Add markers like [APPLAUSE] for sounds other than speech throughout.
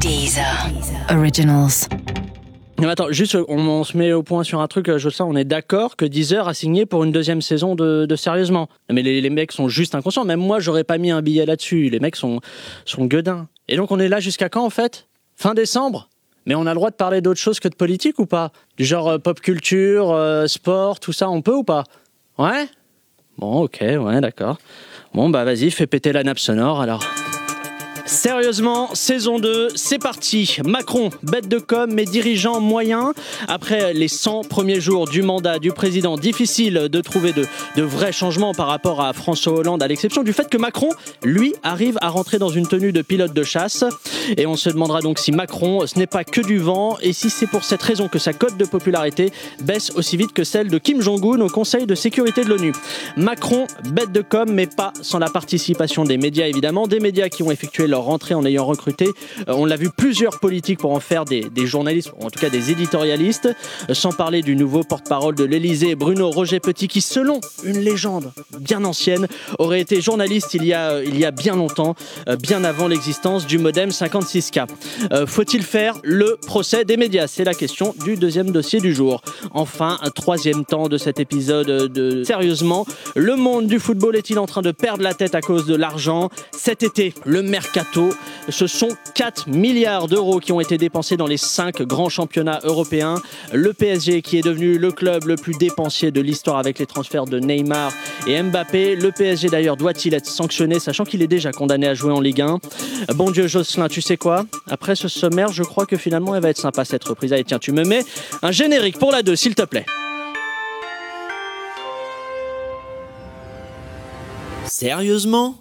Deezer. Originals. Non, attends, juste, on, se met au point sur un truc, euh, on est d'accord que Deezer a signé pour une deuxième saison de, Sérieusement. Mais les, les mecs sont juste inconscients. Même moi, j'aurais pas mis un billet là-dessus. Les mecs sont, sont gueudins. Et donc, on est là jusqu'à quand, en fait? Fin décembre? Mais on a le droit de parler d'autre chose que de politique ou pas? Du genre euh, pop culture, euh, sport, tout ça, on peut ou pas? Ouais? Bon, ok, ouais, d'accord. Bon, bah vas-y, fais péter la nappe sonore alors. Sérieusement, saison 2, c'est parti. Macron, bête de com, mais dirigeant moyen. Après les 100 premiers jours du mandat du président, difficile de trouver de, vrais changements par rapport à François Hollande, à l'exception du fait que Macron, lui, arrive à rentrer dans une tenue de pilote de chasse. Et on se demandera donc si Macron, ce n'est pas que du vent, et si c'est pour cette raison que sa cote de popularité baisse aussi vite que celle de Kim Jong-un au Conseil de sécurité de l'ONU. Macron, bête de com, mais pas sans la participation des médias, évidemment, des médias qui ont effectué leur rentrée en ayant recruté, euh, on l'a vu, plusieurs politiques pour en faire des, journalistes, ou en tout cas des éditorialistes, euh, sans parler du nouveau porte-parole de l'Elysée, Bruno Roger Petit, qui, selon une légende bien ancienne, aurait été journaliste il y a, il y a bien longtemps, euh, bien avant l'existence du modem 56K. Euh, Faut-il faire le procès des médias? C'est la question du deuxième dossier du jour. Enfin, un troisième temps de cet épisode de Sérieusement, le monde du football est-il en train de perdre la tête à cause de l'argent? Cet été, le mercato, ce sont 4 milliards d'euros qui ont été dépensés dans les 5 grands championnats européens. Le PSG qui est devenu le club le plus dépensier de l'histoire avec les transferts de Neymar et Mbappé. Le PSG d'ailleurs doit-il être sanctionné sachant qu'il est déjà condamné à jouer en Ligue 1 Bon Dieu Jocelyn, tu sais quoi? Après ce sommaire, je crois que finalement elle va être sympa cette reprise. Allez tiens, tu me mets un générique pour la 2 s'il te plaît. Sérieusement?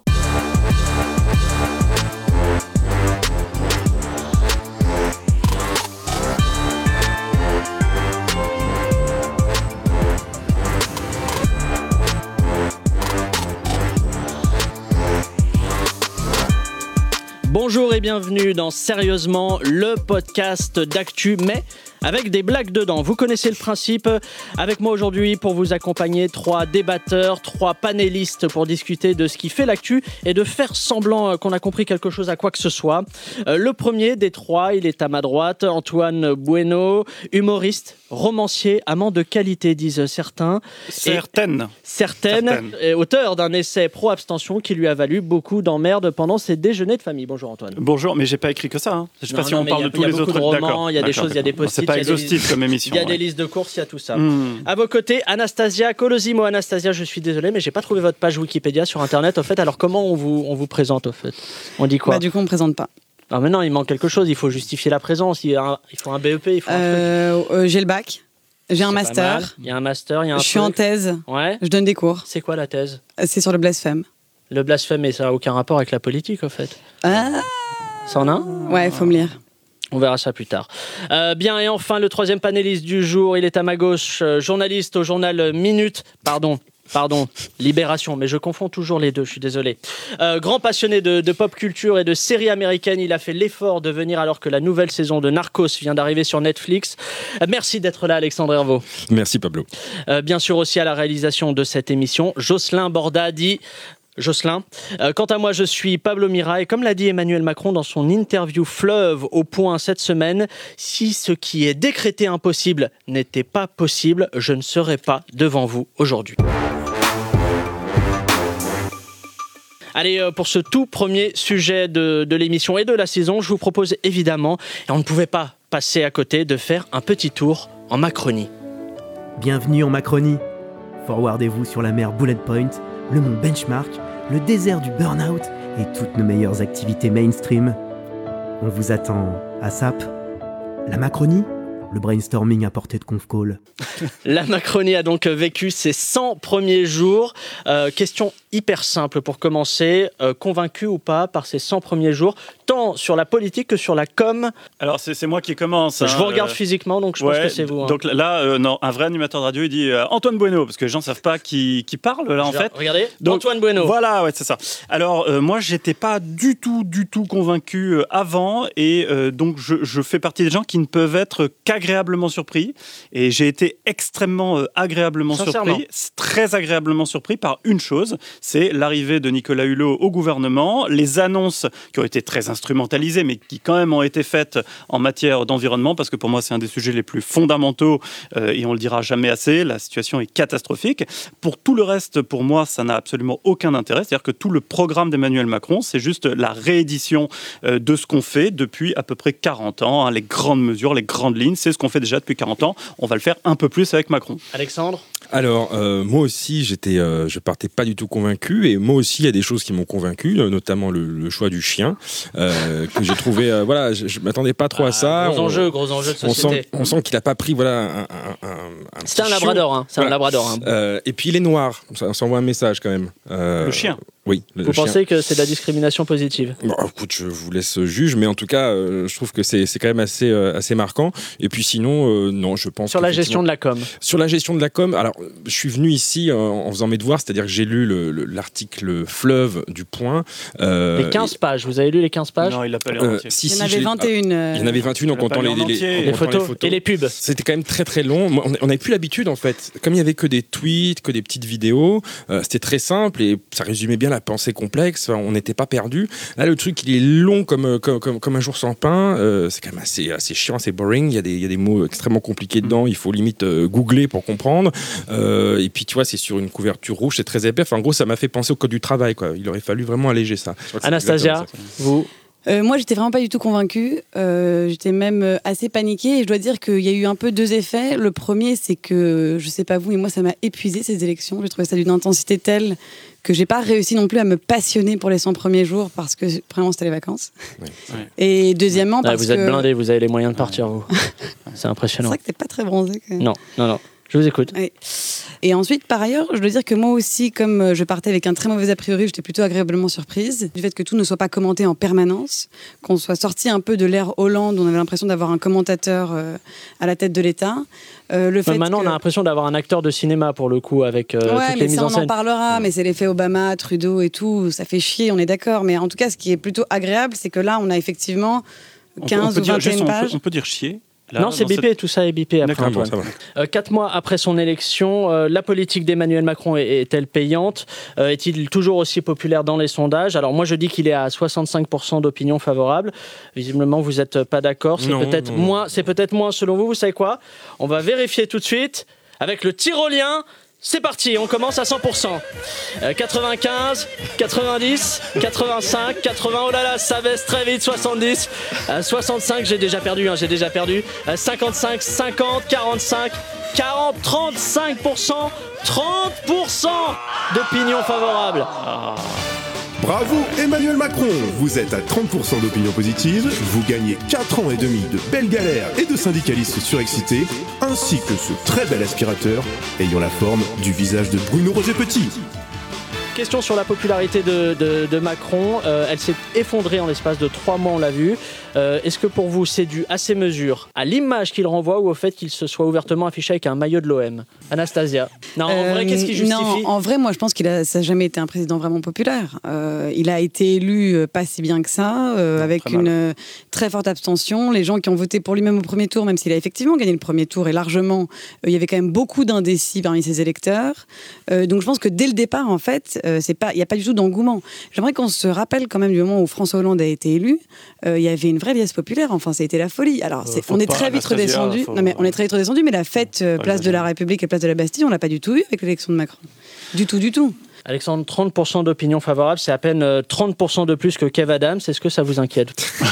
Bonjour et bienvenue dans Sérieusement, le podcast d'actu, mais avec des blagues dedans. Vous connaissez le principe. Avec moi aujourd'hui pour vous accompagner, trois débatteurs, trois panélistes pour discuter de ce qui fait l'actu et de faire semblant euh, qu'on a compris quelque chose à quoi que ce soit. Euh, le premier des trois, il est à ma droite, Antoine Bueno, humoriste, romancier, amant de qualité, disent certains. Certaines. Certaines, Certaines. et auteur d'un essai pro-abstention qui lui a valu beaucoup d'emmerdes pendant ses déjeuners de famille. Bonjour Antoine. Bonjour, mais j'ai pas écrit que ça. Hein. Je sais Non, pas si non, on parle a- de tous il y a les autres. romans, il y a des choses, il y a des d'accord. Pas il y a des exhaustif listes- comme émission. Il y a des ouais. listes de courses, il y a tout ça. Hmm. À vos côtés, Anastasia Colosimo. Anastasia, je suis désolé, mais j'ai pas trouvé votre page Wikipédia sur Internet. Au fait, alors comment on vous, on vous présente au fait? On dit quoi? Bah, du coup, on me présente pas. Ah mais non, il manque quelque chose. Il faut justifier la présence. Il, y a un- il faut un BEP. Il faut un truc. Euh, euh, j'ai le bac, j'ai un master, Il y a un master. Il y a un je suis en thèse, Ouais. je donne des cours. C'est quoi la thèse? C'est sur le blasphème. Le blasphème, et ça a aucun rapport avec la politique, au fait. Ah, Ça en a un? Ouais, faut me lire. On verra ça plus tard. Euh, bien, et enfin, le troisième panéliste du jour, il est à ma gauche, euh, journaliste au journal Minute. Pardon. Pardon, Libération, mais je confonds toujours les deux, je suis désolé. Euh, grand passionné de, de pop culture et de séries américaines, il a fait l'effort de venir alors que la nouvelle saison de Narcos vient d'arriver sur Netflix. Euh, merci d'être là, Alexandre Hervaux. Merci Pablo. Euh, bien sûr aussi à la réalisation de cette émission, Jocelyn Borda dit Jocelyn. Euh, quant à moi, je suis Pablo Mira et comme l'a dit Emmanuel Macron dans son interview Fleuve au point cette semaine, si ce qui est décrété impossible n'était pas possible, je ne serais pas devant vous aujourd'hui. Allez, euh, pour ce tout premier sujet de, de l'émission et de la saison, je vous propose évidemment, et on ne pouvait pas passer à côté, de faire un petit tour en Macronie. Bienvenue en Macronie. Forwardez-vous sur la mer Bullet Point, le mont Benchmark, le désert du Burnout et toutes nos meilleures activités mainstream. On vous attend à SAP. La Macronie Le brainstorming à portée de conf call. [LAUGHS] La Macronie a donc vécu ses 100 premiers jours. Euh, question hyper simple pour commencer. Euh, convaincu ou pas par ces 100 premiers jours, tant sur la politique que sur la com Alors, c'est moi qui commence. Je hein, vous regarde euh, physiquement, donc je pense que c'est vous. hein. Donc là, euh, non, un vrai animateur de radio, il dit euh, Antoine Bueno, parce que les gens ne savent pas qui, qui parle là en fait. Regardez, Donc, Antoine Bueno. Voilà, ouais, c'est ça. Alors, euh, moi, j'étais pas du tout, du tout convaincu euh, avant, et euh, donc je, je fais partie des gens qui ne peuvent être qu'agréablement surpris. Et j'ai été extrêmement euh, agréablement surpris, très agréablement surpris par une chose, c'est l'arrivée de Nicolas Hulot au gouvernement, les annonces qui ont été très instrumentalisées, mais qui quand même ont été faites en matière d'environnement, parce que pour moi, c'est un des sujets les plus fondamentaux, euh, et on le dira jamais assez, la situation est catastrophique. Pour tout le reste, pour moi, ça n'a absolument aucun intérêt, c'est-à-dire que tout le programme d'Emmanuel Macron, c'est juste la réédition euh, de ce qu'on fait depuis à peu près 40 ans, hein, les grandes mesures, les grandes lignes, c'est ce qu'on fait déjà depuis 40 ans, on va le faire un peu plus avec Macron. Alexandre? Alors, euh, moi aussi, j'étais, euh, je partais pas du tout convaincu, et moi aussi, il y a des choses qui m'ont convaincu, notamment le, le choix du chien, euh, que j'ai trouvé, euh, voilà, je, je m'attendais pas trop à ça. Ah, Gros On- enjeux, gros enjeux de on société. sent, on sent qu'il a pas pris, voilà, un, un, un- un C'était un labrador, hein. C'est un Voilà. labrador. hein. Euh, et puis il est noir, ça, ça envoie un message quand même. Euh, Le chien. Oui, Vous chien. pensez que c'est de la discrimination positive? Bon, écoute, je vous laisse juge, mais en tout cas, euh, je trouve que c'est c'est quand même assez, euh, assez marquant. Et puis sinon, euh, non, je pense Sur la gestion de la com. Sur la gestion de la com, alors je suis venu ici euh, en faisant mes devoirs, c'est-à-dire que j'ai lu le- le- l'article fleuve du Point. euh, Les 15 pages, vous avez lu les 15 pages? Non, il l'a pas lu et- en euh, entier. si, Il y en si, avait je l'ai- 21. euh, Il y en avait 21 en comptant les, les- Les comptant photos et les pubs. C'était quand même très très long. On n'avait plus l'habitude en fait. Comme il y avait que des tweets, que des petites vidéos, euh, c'était très simple et ça résumait bien la pensée complexe. On n'était pas perdu. Là, le truc, il est long comme, euh, comme, comme, comme un jour sans pain. Euh, c'est quand même assez, assez chiant, assez boring. Il y, a des, il y a des mots extrêmement compliqués dedans. Il faut limite euh, googler pour comprendre. Euh, et puis, tu vois, c'est sur une couverture rouge, c'est très épais. Enfin, en gros, ça m'a fait penser au code du travail. Quoi. Il aurait fallu vraiment alléger ça. Anastasia, vous Euh, moi, j'étais vraiment pas du tout convaincue. Euh, j'étais même assez paniquée. Et je dois dire qu'il y a eu un peu deux effets. Le premier, c'est que, je sais pas vous, mais moi, ça m'a épuisé ces élections. J'ai trouvé ça d'une intensité telle que j'ai pas réussi non plus à me passionner pour les 100 premiers jours parce que vraiment c'était les vacances. Ouais. Et deuxièmement, Ah, parce Vous êtes que blindé, vous avez les moyens de partir, vous. C'est [LAUGHS] c'est impressionnant. vrai que t'es pas très bronzé. Quand même. Non, non, non. Je vous écoute. Et ensuite, par ailleurs, je dois dire que moi aussi, comme euh, je partais avec un très mauvais a priori, j'étais plutôt agréablement surprise du fait que tout ne soit pas commenté en permanence, qu'on soit sorti un peu de l'ère Hollande, où on avait l'impression d'avoir un commentateur euh, à la tête de l'État. Euh, le fait Maintenant, que... on a l'impression d'avoir un acteur de cinéma pour le coup, avec euh, ouais, toutes mais les mises ça, en on en parlera, mais c'est l'effet Obama, Trudeau et tout, ça fait chier, on est d'accord. Mais en tout cas, ce qui est plutôt agréable, c'est que là, on a effectivement On peut- 15 on peut ou dire 21 juste, on peut- pages. On peut dire chier. Là, non, c'est bipé, tout ça est bipé après. Bon. Euh, quatre mois après son élection, euh, la politique d'Emmanuel Macron est- est-elle payante? Euh, Est-il toujours aussi populaire dans les sondages? Alors moi je dis qu'il est à 65% d'opinion favorable. Visiblement vous n'êtes pas d'accord. C'est peut-être moins. C'est peut-être moins selon vous. Vous savez quoi? On va vérifier tout de suite avec le tyrolien. C'est parti, on commence à 100%. Euh, 95, 90, 85, 80, oh là là, ça baisse très vite, 70, euh, 65, j'ai déjà perdu, hein, j'ai déjà perdu, Euh, 55, 50, 45, 40, 35%, 30% d'opinion favorable. Bravo Emmanuel Macron Vous êtes à 30% d'opinion positive, vous gagnez 4 ans et demi de belles galères et de syndicalistes surexcités, ainsi que ce très bel aspirateur ayant la forme du visage de Bruno Roger Petit. Question sur la popularité de, de- de Macron. Euh, elle s'est effondrée en l'espace de trois mois, on l'a vu. Euh, Est-ce que pour vous, c'est dû à ces mesures, à l'image qu'il renvoie ou au fait qu'il se soit ouvertement affiché avec un maillot de l'OM Anastasia. Non, en vrai, Euh, qu'est-ce qui justifie Non, en vrai, moi, je pense qu'il a, ça n'a jamais été un président vraiment populaire. Euh, il a été élu euh, pas si bien que ça, euh, Non, avec très une euh, très forte abstention. Les gens qui ont voté pour lui-même au premier tour, même s'il a effectivement gagné le premier tour et largement, euh, il y avait quand même beaucoup d'indécis parmi ses électeurs. Euh, donc, je pense que dès le départ, en fait, euh, c'est pas, il n'y a pas du tout d'engouement. J'aimerais qu'on se rappelle quand même du moment où François Hollande a été élu. euh, il y avait une vraie liesse populaire. Enfin, ça a été la folie. Alors, Euh, on est très vite redescendu. faut- Non, mais on est très vite redescendu. Mais la fête, euh, place de la. République et place de la Bastille, on l'a pas du tout eu avec l'élection de Macron. Du tout, du tout. Alexandre, 30% d'opinion favorable, c'est à peine euh, 30% de plus que Kev Adams. Est-ce que ça vous inquiète? [LAUGHS]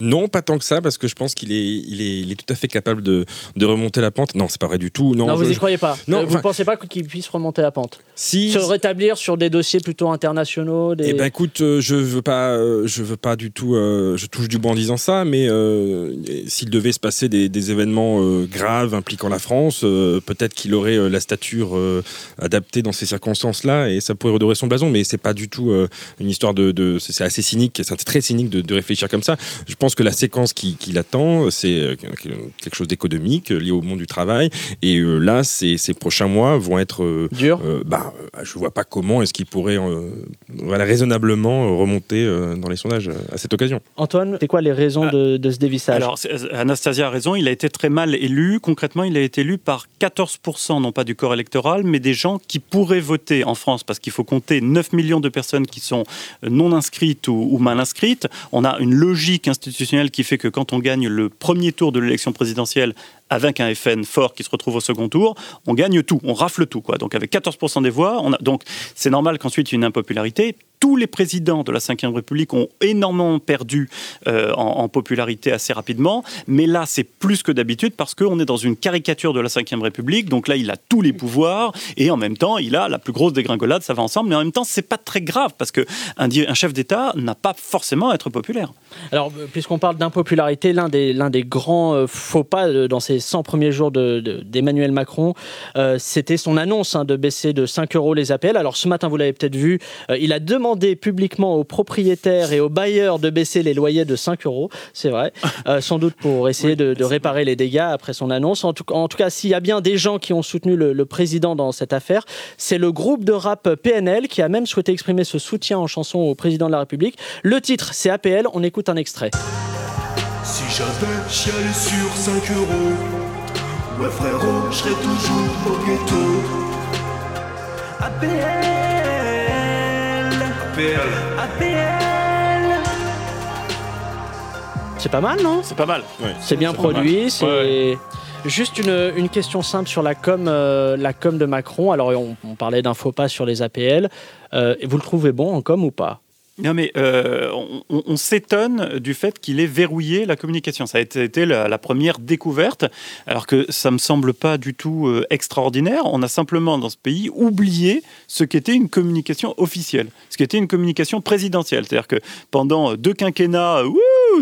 Non, pas tant que ça, parce que je pense qu'il est, il est, il est tout à fait capable de, de remonter la pente. Non, c'est pas vrai du tout. Non, Non, vous je- y croyez pas. Non, Euh, vous ne pensez pas qu'il puisse remonter la pente? Si. Se rétablir sur des dossiers plutôt internationaux des... Eh ben écoute, euh, je veux pas, euh, je veux pas du tout, euh, je touche du bois en disant ça, mais euh, s'il devait se passer des, des événements euh, graves impliquant la France, euh, peut-être qu'il aurait euh, la stature euh, adaptée dans ces circonstances-là et ça pourrait redorer son blason, mais c'est pas du tout euh, une histoire de, de- c'est assez cynique, c'est très cynique de, de réfléchir comme ça. Je pense que la séquence qui, qui l'attend, c'est euh, quelque chose d'économique euh, lié au monde du travail. Et euh, là, ces, ces prochains mois vont être euh, Dur. euh, bah, je vois pas comment est-ce qu'il pourrait euh, voilà, raisonnablement remonter euh, dans les sondages à cette occasion. Antoine, c'est quoi les raisons de, de ce dévissage? Alors, Anastasia a raison, il a été très mal élu. Concrètement, il a été élu par 14%, non pas du corps électoral, mais des gens qui pourraient voter en France, parce qu'il faut compter 9 millions de personnes qui sont non inscrites ou, mal inscrites. On a une logique institutionnelle qui fait que quand on gagne le premier tour de l'élection présidentielle avec un FN fort qui se retrouve au second tour, on gagne tout, on rafle tout. Donc avec 14% des voix, c'est normal qu'ensuite il y ait une impopularité. Tous les présidents de la Ve République ont énormément perdu euh, en, en popularité assez rapidement, mais là c'est plus que d'habitude parce qu'on est dans une caricature de la Ve République, donc là il a tous les pouvoirs et en même temps il a la plus grosse dégringolade, ça va ensemble, mais en même temps c'est pas très grave parce que un, chef d'État n'a pas forcément à être populaire. Alors, euh, puisqu'on parle d'impopularité, l'un des, des grands euh, faux pas euh, dans ces 100 premiers jours de- de- d'Emmanuel Macron, euh, c'était son annonce hein, de baisser de 5 euros les APL. Alors, ce matin, vous l'avez peut-être vu, euh, il a demandé publiquement aux propriétaires et aux bailleurs de baisser les loyers de 5 euros, c'est vrai, [LAUGHS] Euh, sans doute pour essayer de, de réparer les dégâts après son annonce. En tout, en tout cas, s'il y a bien des gens qui ont soutenu le, le président dans cette affaire, c'est le groupe de rap PNL qui a même souhaité exprimer ce soutien en chanson au président de la République. Le titre, c'est APL, on écoute un extrait. Si j'avais chialé sur 5 euros, ouais frérot, je serais toujours au ghetto. APL, APL, APL. C'est pas mal, non? C'est pas mal. C'est bien produit. C'est Ouais, juste une, une question simple sur la com, euh, la com de Macron. Alors, on, on parlait d'un faux pas sur les APL. Euh, et vous le trouvez bon en com ou pas? Non, mais euh, on, on- on s'étonne du fait qu'il ait verrouillé la communication. Ça a été, la, première découverte, alors que ça me semble pas du tout euh, extraordinaire. On a simplement dans ce pays oublié ce qu'était une communication officielle, ce qu'était une communication présidentielle. C'est-à-dire que pendant deux quinquennats, euh,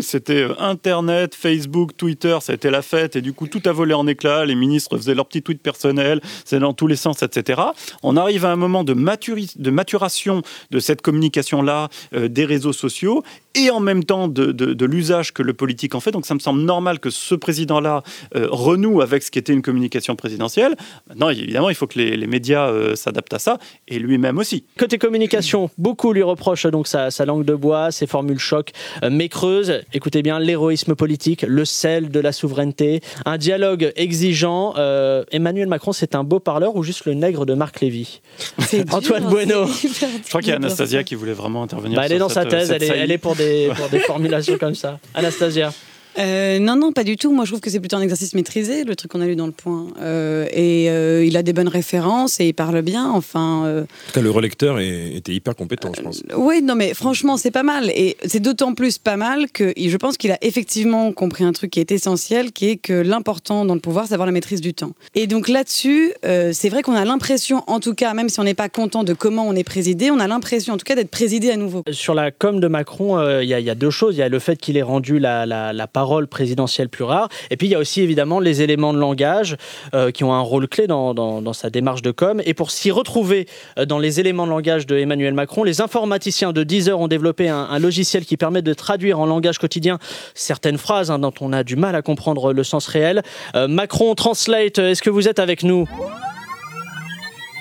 c'était euh, Internet, Facebook, Twitter, ça a été la fête, et du coup tout a volé en éclats. Les ministres faisaient leurs petits tweets personnels, c'est dans tous les sens, etc. On arrive à un moment de, maturation de cette communication-là, euh, des réseaux sociaux, et en même temps de, de- de l'usage que le politique en fait. Donc ça me semble normal que ce président-là euh, renoue avec ce qui était une communication présidentielle. Maintenant, évidemment, il faut que les, les médias euh, s'adaptent à ça, et lui-même aussi. Côté communication, beaucoup lui reprochent donc sa, sa langue de bois, ses formules choc, euh, mais creuses. Écoutez bien, l'héroïsme politique, le sel de la souveraineté, un dialogue exigeant. Euh, Emmanuel Macron, c'est un beau parleur ou juste le nègre de Marc Lévy? [LAUGHS] Dur, Antoine hein, Bueno. Je crois qu'il y a dur. Anastasia qui voulait vraiment intervenir. Bah, elle est dans sa thèse, elle est, elle est pour, des, pour des formulations comme ça. Anastasia Euh, non, non, pas du tout. Moi, je trouve que c'est plutôt un exercice maîtrisé, le truc qu'on a lu dans le point. Euh, et euh, il a des bonnes références et il parle bien. Enfin, euh, En tout cas, le relecteur est- était hyper compétent, je pense. oui, non, mais franchement, c'est pas mal. Et c'est d'autant plus pas mal que je pense qu'il a effectivement compris un truc qui est essentiel, qui est que l'important dans le pouvoir, c'est d'avoir la maîtrise du temps. Et donc là-dessus, euh, c'est vrai qu'on a l'impression, en tout cas, même si on n'est pas content de comment on est présidé, on a l'impression, en tout cas, d'être présidé à nouveau. Sur la com de Macron, euh, il y, a- il y a deux choses. Il y a le fait qu'il ait rendu la, la- la parole présidentielle plus rare. Et puis, il y a aussi évidemment les éléments de langage euh, qui ont un rôle clé dans, dans- dans sa démarche de com. Et pour s'y retrouver euh, dans les éléments de langage de Emmanuel Macron, les informaticiens de Deezer ont développé un, un logiciel qui permet de traduire en langage quotidien certaines phrases hein, dont on a du mal à comprendre le sens réel. Euh, Macron Translate, est-ce que vous êtes avec nous?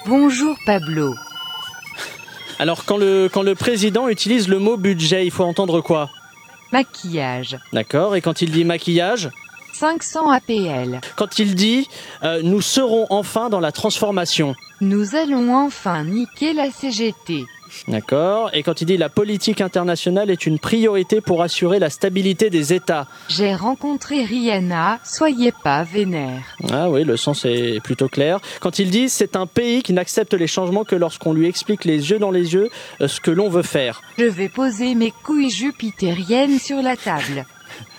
Bonjour Pablo. Alors, quand le, quand le président utilise le mot budget, il faut entendre quoi? Maquillage. D'accord. Et quand il dit maquillage 500 APL. Quand il dit euh, nous serons enfin dans la transformation. Nous allons enfin niquer la CGT. D'accord. Et quand il dit la politique internationale est une priorité pour assurer la stabilité des États. J'ai rencontré Rihanna, soyez pas vénère. Ah oui, le sens est plutôt clair. Quand il dit c'est un pays qui n'accepte les changements que lorsqu'on lui explique les yeux dans les yeux euh, ce que l'on veut faire. Je vais poser mes couilles jupitériennes sur la table.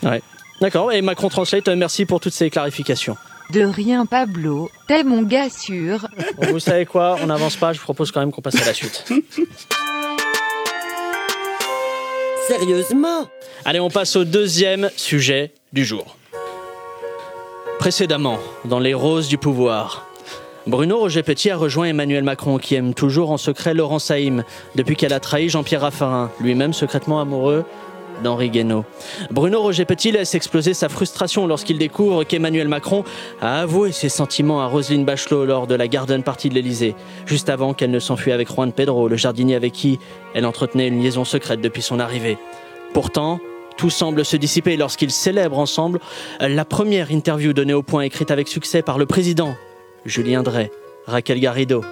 Ouais. D'accord. Et Macron Translate, euh, merci pour toutes ces clarifications. De rien Pablo, t'es mon gars sûr. Bon, [LAUGHS] vous savez quoi On n'avance pas. Je vous propose quand même qu'on passe à la suite. Sérieusement Allez, on passe au deuxième sujet du jour. Précédemment, dans les roses du pouvoir, Bruno Roger Petit a rejoint Emmanuel Macron, qui aime toujours en secret Laurent Saïm, depuis qu'elle a trahi Jean-Pierre Raffarin, lui-même secrètement amoureux d'Henri Guénaud. Bruno Roger Petit laisse exploser sa frustration lorsqu'il découvre qu'Emmanuel Macron a avoué ses sentiments à Roselyne Bachelot lors de la garden party de l'Elysée, juste avant qu'elle ne s'enfuit avec Juan Pedro, le jardinier avec qui elle entretenait une liaison secrète depuis son arrivée. Pourtant, tout semble se dissiper lorsqu'ils célèbrent ensemble la première interview donnée au point écrite avec succès par le président, Julien Drey, Raquel Garrido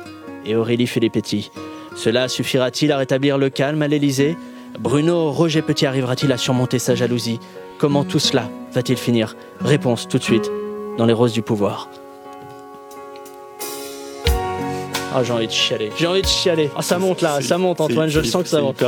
et Aurélie Filippetti. Cela suffira-t-il à rétablir le calme à l'Élysée? Bruno Roger Petit arrivera-t-il à surmonter sa jalousie? Comment tout cela va-t-il finir? Réponse tout de suite dans les roses du pouvoir. Ah, j'ai envie de chialer. J'ai envie de chialer. Ah, ça monte là, ça monte, Antoine. Je le sens que ça monte.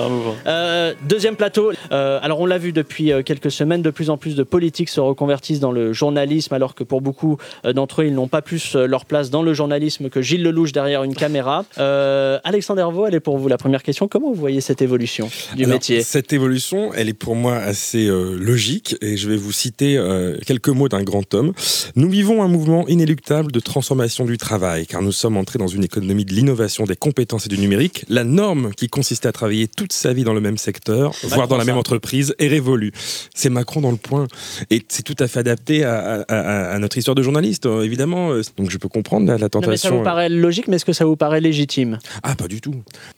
Euh, deuxième plateau. Euh, alors, on l'a vu depuis euh, quelques semaines, de plus en plus de politiques se reconvertissent dans le journalisme, alors que pour beaucoup euh, d'entre eux, ils n'ont pas plus leur place dans le journalisme que Gilles Lelouch derrière une caméra. Euh, Alexandre Hervaux, elle est pour vous la première question. Comment vous voyez cette évolution du Alors, métier? Cette évolution, elle est pour moi assez euh, logique et je vais vous citer euh, quelques mots d'un grand homme. Nous vivons un mouvement inéluctable de transformation du travail car nous sommes entrés dans une économie de l'innovation, des compétences et du numérique. La norme qui consistait à travailler toute sa vie dans le même secteur, voire dans la ça. même entreprise, est révolue. C'est Macron dans le point et c'est tout à fait adapté à, à- à- à notre histoire de journaliste, euh, évidemment. Donc je peux comprendre la, la Non, mais ça tentation. vous paraît logique, mais est-ce que ça vous paraît légitime? Ah, pas du tout.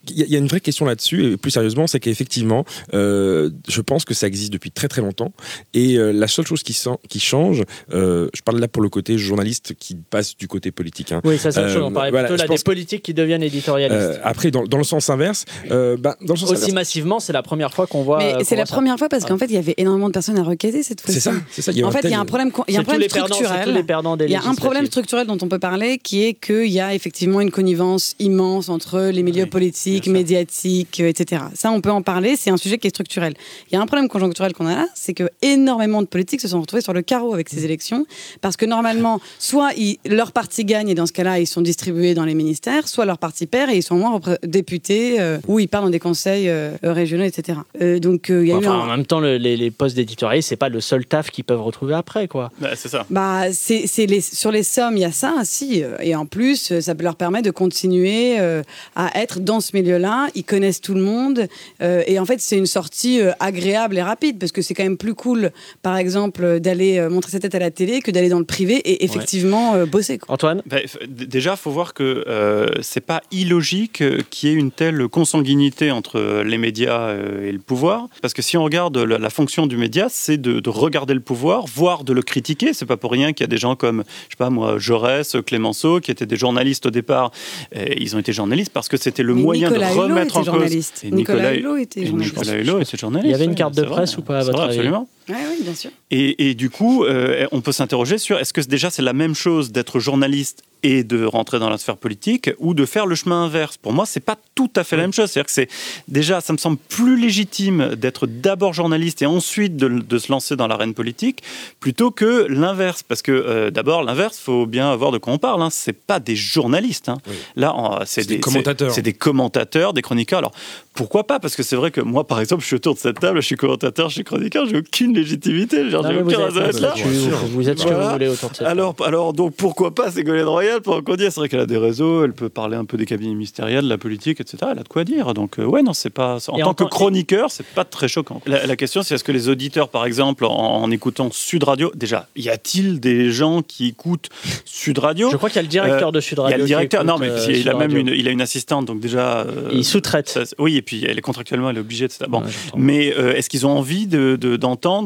Il y, a- il y a une vraie question là-dessus, et plus sérieusement, c'est qu'effectivement, euh, je pense que ça existe depuis très très longtemps. Et euh, la seule chose qui, sent- qui change, euh, je parle là pour le côté journaliste qui passe du côté politique. hein. Oui, ça, c'est autre chose. On Euh, parlait voilà, plutôt là des politiques qui deviennent éditorialistes. Euh, après, dans, dans le sens inverse, euh, bah, dans le sens Aussi inverse- massivement, c'est la première fois qu'on voit. Mais euh, c'est la première fois parce qu'en fait, il y avait énormément de personnes à requêter cette fois-ci. C'est ça, c'est ça. Il y a En fait, il y a un problème, il y a un problème structurel. Il y a un problème structurel dont on peut parler qui est qu'il y a effectivement une connivence immense entre les milieux Oui, politiques, médiatiques, etc. Ça, on peut en parler, c'est un sujet qui est structurel. Il y a un problème conjoncturel qu'on a là, c'est que énormément de politiques se sont retrouvés sur le carreau avec ces élections parce que normalement, soit ils- leur parti gagne et dans ce cas-là, ils sont distribués dans les ministères, soit leur parti perd et ils sont moins députés euh, ou ils parlent dans des conseils euh, régionaux, etc. Euh, donc, euh, il y a eu Enfin, un- en même temps, le- les, les postes d'éditorialistes, c'est pas le seul taf qu'ils peuvent retrouver après, quoi. Bah, c'est ça. Bah, c'est c'est les, sur les sommes, il y a ça, si. euh, Et en plus, ça leur permet de continuer euh, à être dans ce milieu-là. Ils connaissent tout le monde. euh, et en fait, c'est une sortie euh, agréable et rapide parce que c'est quand même plus cool, par exemple, d'aller euh, montrer sa tête à la télé que d'aller dans le privé et effectivement euh, bosser. quoi. Antoine? Bah, déjà, il faut voir que euh, c'est pas illogique euh, qu'il y ait une telle consanguinité entre les médias euh, et le pouvoir. Parce que si on regarde la, la fonction du média, c'est de, de regarder le pouvoir, voire de le critiquer. C'est pas pour rien qu'il y a des gens comme, je sais pas moi, Jaurès, Clémenceau, qui étaient des journalistes au départ. Et ils ont été journalistes parce que c'était le Mais moyen Nicolas de Hulot remettre était en cause. Et Nicolas Nicolas- Hulot était journaliste. Nicolas Hulot était journaliste. Il y avait une carte de vrai. presse ou pas, à votre vrai, avis? Absolument. Oui, bien sûr. Et, et du coup, euh, on peut s'interroger sur est-ce que déjà c'est la même chose d'être journaliste et de rentrer dans la sphère politique ou de faire le chemin inverse? Pour moi, c'est pas tout à fait la même chose. C'est-à-dire que c'est déjà, ça me semble plus légitime d'être d'abord journaliste et ensuite de, de se lancer dans l'arène politique plutôt que l'inverse. Parce que euh, d'abord, l'inverse, faut bien voir de quoi on parle. Hein. C'est pas des journalistes. hein. Là, C'est des commentateurs. C'est des commentateurs, des chroniqueurs. Alors pourquoi pas? Parce que c'est vrai que moi, par exemple, je suis autour de cette table, je suis commentateur, je suis chroniqueur, j'ai aucune légitimité. Genre, j'ai aucun raison d'être là. vous, vous êtes ce que vous voulez autour de Alors, alors, donc pourquoi pas Ségolène Royal pour qu'on dise C'est vrai qu'elle a des réseaux, elle peut parler un peu des cabinets ministériels, de la politique, etc. Elle a de quoi dire. Donc, euh, ouais, non, c'est pas. En Et tant en que chroniqueur, c'est pas très choquant. La, la question, c'est est-ce que les auditeurs, par exemple, en, en écoutant Sud Radio, déjà, y a-t-il des gens qui écoutent Sud Radio? Je crois qu'il y a le directeur Euh, de Sud Il y Radio. a le directeur, écoute, non, mais euh, il a même Radio. une, il a une assistante, donc déjà. euh, Il sous-traite. oui, et puis elle est contractuellement, elle est obligée, etc. Bon, Ouais, mais euh, est-ce qu'ils ont envie de- de-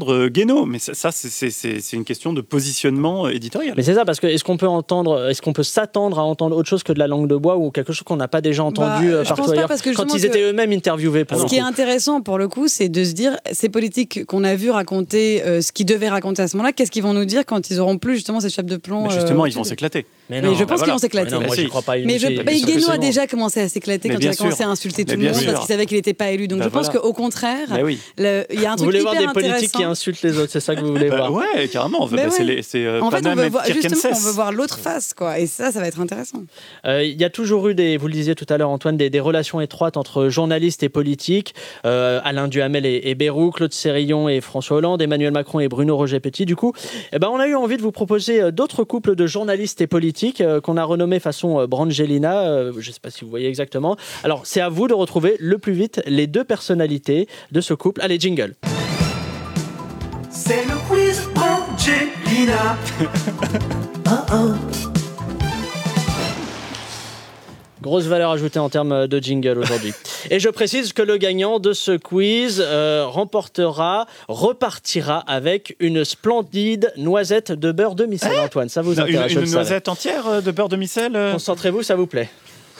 d'entendre euh, Guénaud Mais ça, ça, c'est- une question de positionnement euh, éditorial. Mais c'est ça, parce que est-ce qu'on peut entendre, est-ce qu'on peut s'attendre à entendre autre chose que de la langue de bois ou quelque chose qu'on n'a pas déjà entendu Bah, euh, je partout pense pas, ailleurs parce que quand ils étaient eux-mêmes interviewés pour Ce qui est intéressant pour le coup, c'est de se dire, ces politiques qu'on a vu raconter euh, ce qu'ils devaient raconter à ce moment-là, qu'est-ce qu'ils vont nous dire quand ils auront plus justement cette chape de plomb Mais justement, euh, ils vont s'éclater. Mais je pense qu'ils vont s'éclater. Mais moi, Bah, crois pas. Mais, je, mais Guénaud a déjà commencé à s'éclater Mais quand il a commencé sûr. à insulter tout Mais le monde sûr. parce qu'il savait qu'il n'était pas élu. Donc Bah je pense voilà. qu'au contraire, Mais oui. le- il y a un Vous truc voulez hyper voir des politiques intéressant. qui insultent les autres, c'est ça que vous voulez Bah, voir ouais, carrément. Bah, ouais. les- euh, En fait, on veut voir, justement, Kirkenes. on veut voir l'autre face, quoi. Et ça, ça va être intéressant. Euh, Il y a toujours eu des, vous le disiez tout à l'heure, Antoine, des, des relations étroites entre journalistes et politiques. Euh, Alain Duhamel et, et Bérou, Claude Sérillon et François Hollande, Emmanuel Macron et Bruno Roger Petit. Du coup, eh ben, on a eu envie de vous proposer d'autres couples de journalistes et politiques euh, qu'on a renommés façon Brangelina. euh, je ne sais pas si vous voyez exactement. Alors, c'est à vous de retrouver le plus vite les deux personnalités de ce couple. Allez, jingle. C'est le quiz Angelina. [LAUGHS] Grosse valeur ajoutée en termes de jingle aujourd'hui. [LAUGHS] Et je précise que le gagnant de ce quiz euh, remportera, repartira avec une splendide noisette de beurre de micelle, Antoine. Ça vous intéresse une le savais. noisette entière euh, de beurre de micelle euh Concentrez-vous, ça vous plaît.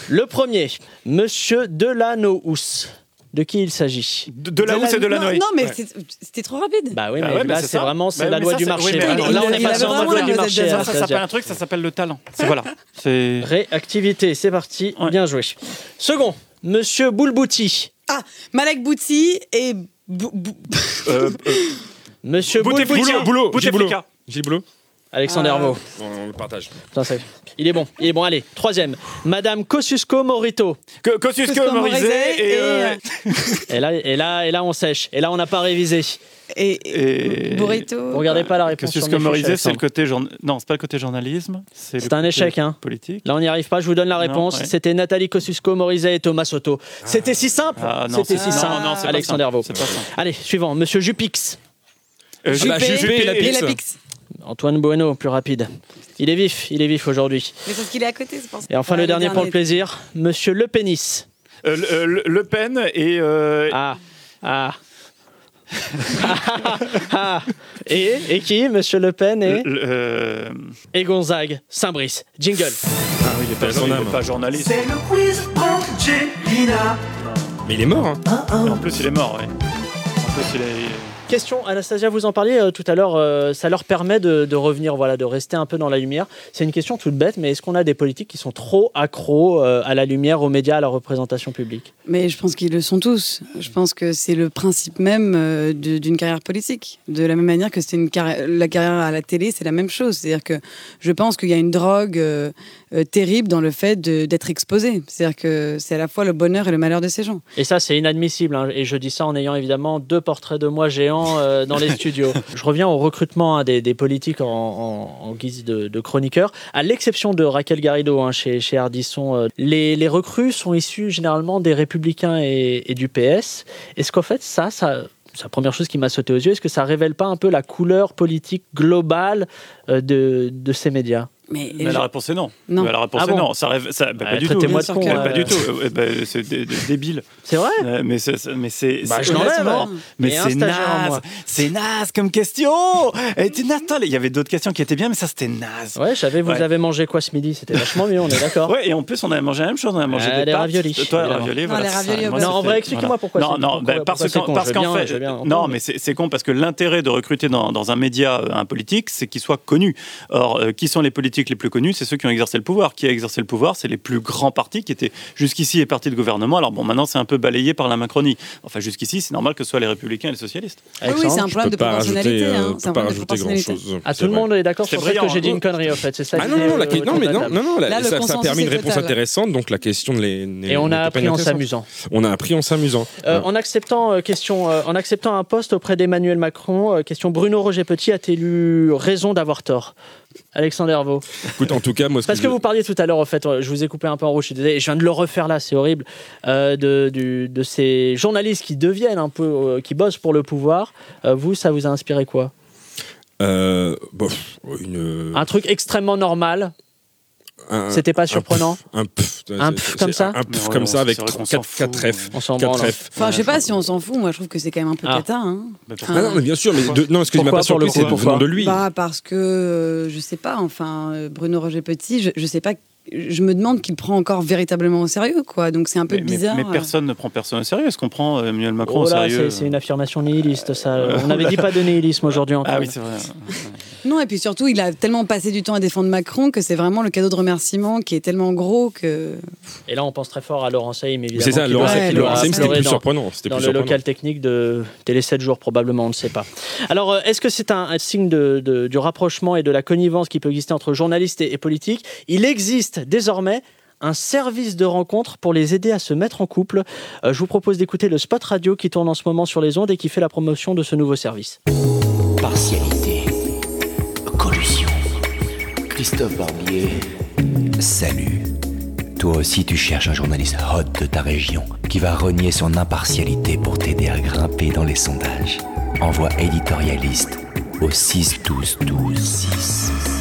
Le premier, Monsieur Delanoous. De qui il s'agit De, de la housse et de la non, noix. non, mais c'est- c'était trop rapide. Bah oui, Bah mais ouais, mais là c'est vraiment c'est Bah la loi du marché. oui, là on est passé en loi du marché. Ça, ça s'appelle un truc, ça s'appelle le talent. C'est voilà. Réactivité, c'est parti, Ouais. bien joué. Second, Monsieur Boulbouti. Ah, Malek Bouti et. Bou- Bou- euh, euh, Monsieur. Boulbouti. Boulot, Boulot. Boulot. Alexandre Ah. Herbeau. On le partage. Putain, Il est bon, il est bon. Allez, troisième, Madame Kosciusko Morito. Que- Kosciusko Morizet et, et, euh, [LAUGHS] Et là, et là, et là, on sèche. Et là, on n'a pas révisé. et. et- Burrito. Vous regardez pas la réponse. sur Kosciusko mes fiches, Morizet, c'est le Alexandre. côté journa- non, c'est pas le côté journalisme, c'est le C'est un côté échec, hein. politique. Là, on n'y arrive pas. Je vous donne la Non, réponse. ouais. C'était Nathalie Kosciusko Morizet et Thomas Soto. C'était si simple. Ah, non, C'était c'est- si non, simple. non, c'est pas Alexandre simple. Herbeau. C'est pas simple. Allez, suivant, Monsieur Jupix. Euh, bah, Juppé Juppé et la et Pix. Antoine Bueno, plus rapide. Il est vif, il est vif aujourd'hui. Mais sauf qu'il est à côté, c'est pour ça. Et enfin, Ouais, le dernier pour le plaisir, Monsieur Le Pénis. euh, le, le- Le Pen et euh, Ah, [LAUGHS] ah. Ah. et, et qui Monsieur Le Pen et, le- euh, et Gonzague, Saint-Brice. Jingle. ah oui, il est pas journaliste. C'est le quiz Angelina. Mais il est mort. Hein. En plus, il est mort. Ouais. En plus, il est. Question, Anastasia, vous en parliez euh, tout à l'heure, euh, ça leur permet de, revenir, voilà, de rester un peu dans la lumière. C'est une question toute bête, mais est-ce qu'on a des politiques qui sont trop accros euh, à la lumière, aux médias, à la représentation publique? Mais je pense qu'ils le sont tous. Je pense que c'est le principe même d'une carrière politique. De la même manière que c'est la carrière à la télé, c'est la même chose. C'est-à-dire que je pense qu'il y a une drogue euh, terrible dans le fait d'être exposé. C'est-à-dire que c'est à la fois le bonheur et le malheur de ces gens. Et ça, c'est inadmissible. hein. Et je dis ça en ayant évidemment deux portraits de moi géants euh, dans les [LAUGHS] studios. Je reviens au recrutement hein, des, des politiques en, en- en guise de, de chroniqueurs. À l'exception de Raquel Garrido hein, chez, chez Ardisson, euh, les, les recrues sont issus généralement des Républicains et, et du PS. Est-ce qu'en fait, ça, ça. C'est la première chose qui m'a sauté aux yeux. Est-ce que ça révèle pas un peu la couleur politique globale de, de ces médias? Mais, Mais la réponse est non. Non. Mais la réponse Ah est non. Ça, rêve- ça- bah, Ah, pas du tout. de con. euh, Pas du tout. Euh, bah, c'est dé- dé- débile. C'est vrai Euh, mais c'est, c'est- mais c'est, Bah, je l'enlève, hein. Mais Et c'est naze. moi. C'est naze comme question. Elle était naze. Attends, Il y avait d'autres questions qui étaient bien, mais ça c'était naze. Ouais, je savais, vous Ouais. avez mangé quoi ce midi? C'était vachement mieux, on est d'accord Ouais, et en plus on avait mangé la même chose. On avait mangé Ah, des les pâtes. raviolis, Toi, raviolis, Non, Moi, en vrai, expliquez-moi pourquoi Non, non, bah, parce, qu'en- fait, non, mais c'est c'est con parce que l'intérêt de recruter dans, dans un média, euh, un politique, c'est qu'il soit connu. Or, euh, qui sont les politiques les plus connus C'est ceux qui ont exercé le pouvoir. Qui a exercé le pouvoir C'est les plus grands partis qui étaient jusqu'ici les partis de gouvernement. Alors bon, maintenant c'est un peu balayé par la Macronie. Enfin, jusqu'ici, c'est normal que ce soit les Républicains et les socialistes. Oui, oui, c'est un Je problème peux de proportionnalité. euh, hein. C'est un pas problème de proportionnalité. Ah, tout le monde est d'accord C'est sur le fait que j'ai dit hein. une connerie, en fait. C'est ça Ah qui non, non, la, euh, non, mais de non, non, non, la- Là, ça, ça a permis une réponse total. intéressante, donc la question l'est. n'est- Et on a appris en s'amusant. On a appris en s'amusant. Euh, en acceptant euh, question, euh, en acceptant un poste auprès d'Emmanuel Macron, euh, question Bruno Roger Petit a-t-il eu raison d'avoir tort? Alexandre Hervaux. Écoute, en tout cas, moi, ce Parce que je- vous parliez tout à l'heure, en fait, je vous ai coupé un peu en rouge, je suis désolé, et je viens de le refaire là, c'est horrible, euh, de, du- de ces journalistes qui deviennent un peu, euh, qui bossent pour le pouvoir. Euh, vous, ça vous a inspiré quoi? Une. Un truc extrêmement normal, c'était pas surprenant Un pff, Un c'est- pff c'est- comme ça Un pff comme ça avec c'est vrai qu'on 4 s'en fout. F. On s'en Quatre branle. F. Enfin, je sais pas si on s'en fout. Moi, je trouve que c'est quand même un peu Ah. cata. Hein. Bah, Ah non, mais bien sûr, mais non, Pourquoi pas pour le c'est coup, venant de lui. Bah parce que euh, je sais pas. Enfin, euh, Bruno Roger Petit, je sais pas. Je me demande qu'il prend encore véritablement au sérieux, quoi. Donc c'est un peu mais, bizarre. mais personne ne prend personne au sérieux. Est-ce qu'on prend euh, Emmanuel Macron Oh au sérieux c'est c'est une affirmation nihiliste, ça. [LAUGHS] On n'avait dit pas de nihilisme aujourd'hui encore. Ah oui, c'est vrai. [LAUGHS] Non, et puis surtout, il a tellement passé du temps à défendre Macron que c'est vraiment le cadeau de remerciement qui est tellement gros que. Et là, on pense très fort à Laurent Saïm, évidemment. C'est ça, Laurent Saïm, c'était plus dans- surprenant. C'était dans plus le surprenant. local technique de Télé 7 jours, probablement, on ne sait pas. Alors, euh, est-ce que c'est un, un signe de, de- du rapprochement et de la connivence qui peut exister entre journalistes et, et politiques? Il existe désormais un service de rencontre pour les aider à se mettre en couple. Euh, je vous propose d'écouter le spot radio qui tourne en ce moment sur les ondes et qui fait la promotion de ce nouveau service. Partialité. Collusion. Christophe Barbier. Salut. Toi aussi tu cherches un journaliste hot de ta région qui va renier son impartialité pour t'aider à grimper dans les sondages. Envoie éditorialiste au 6 12 12 6 12 12.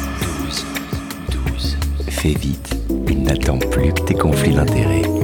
Fais vite, il n'attend plus que tes conflits d'intérêts.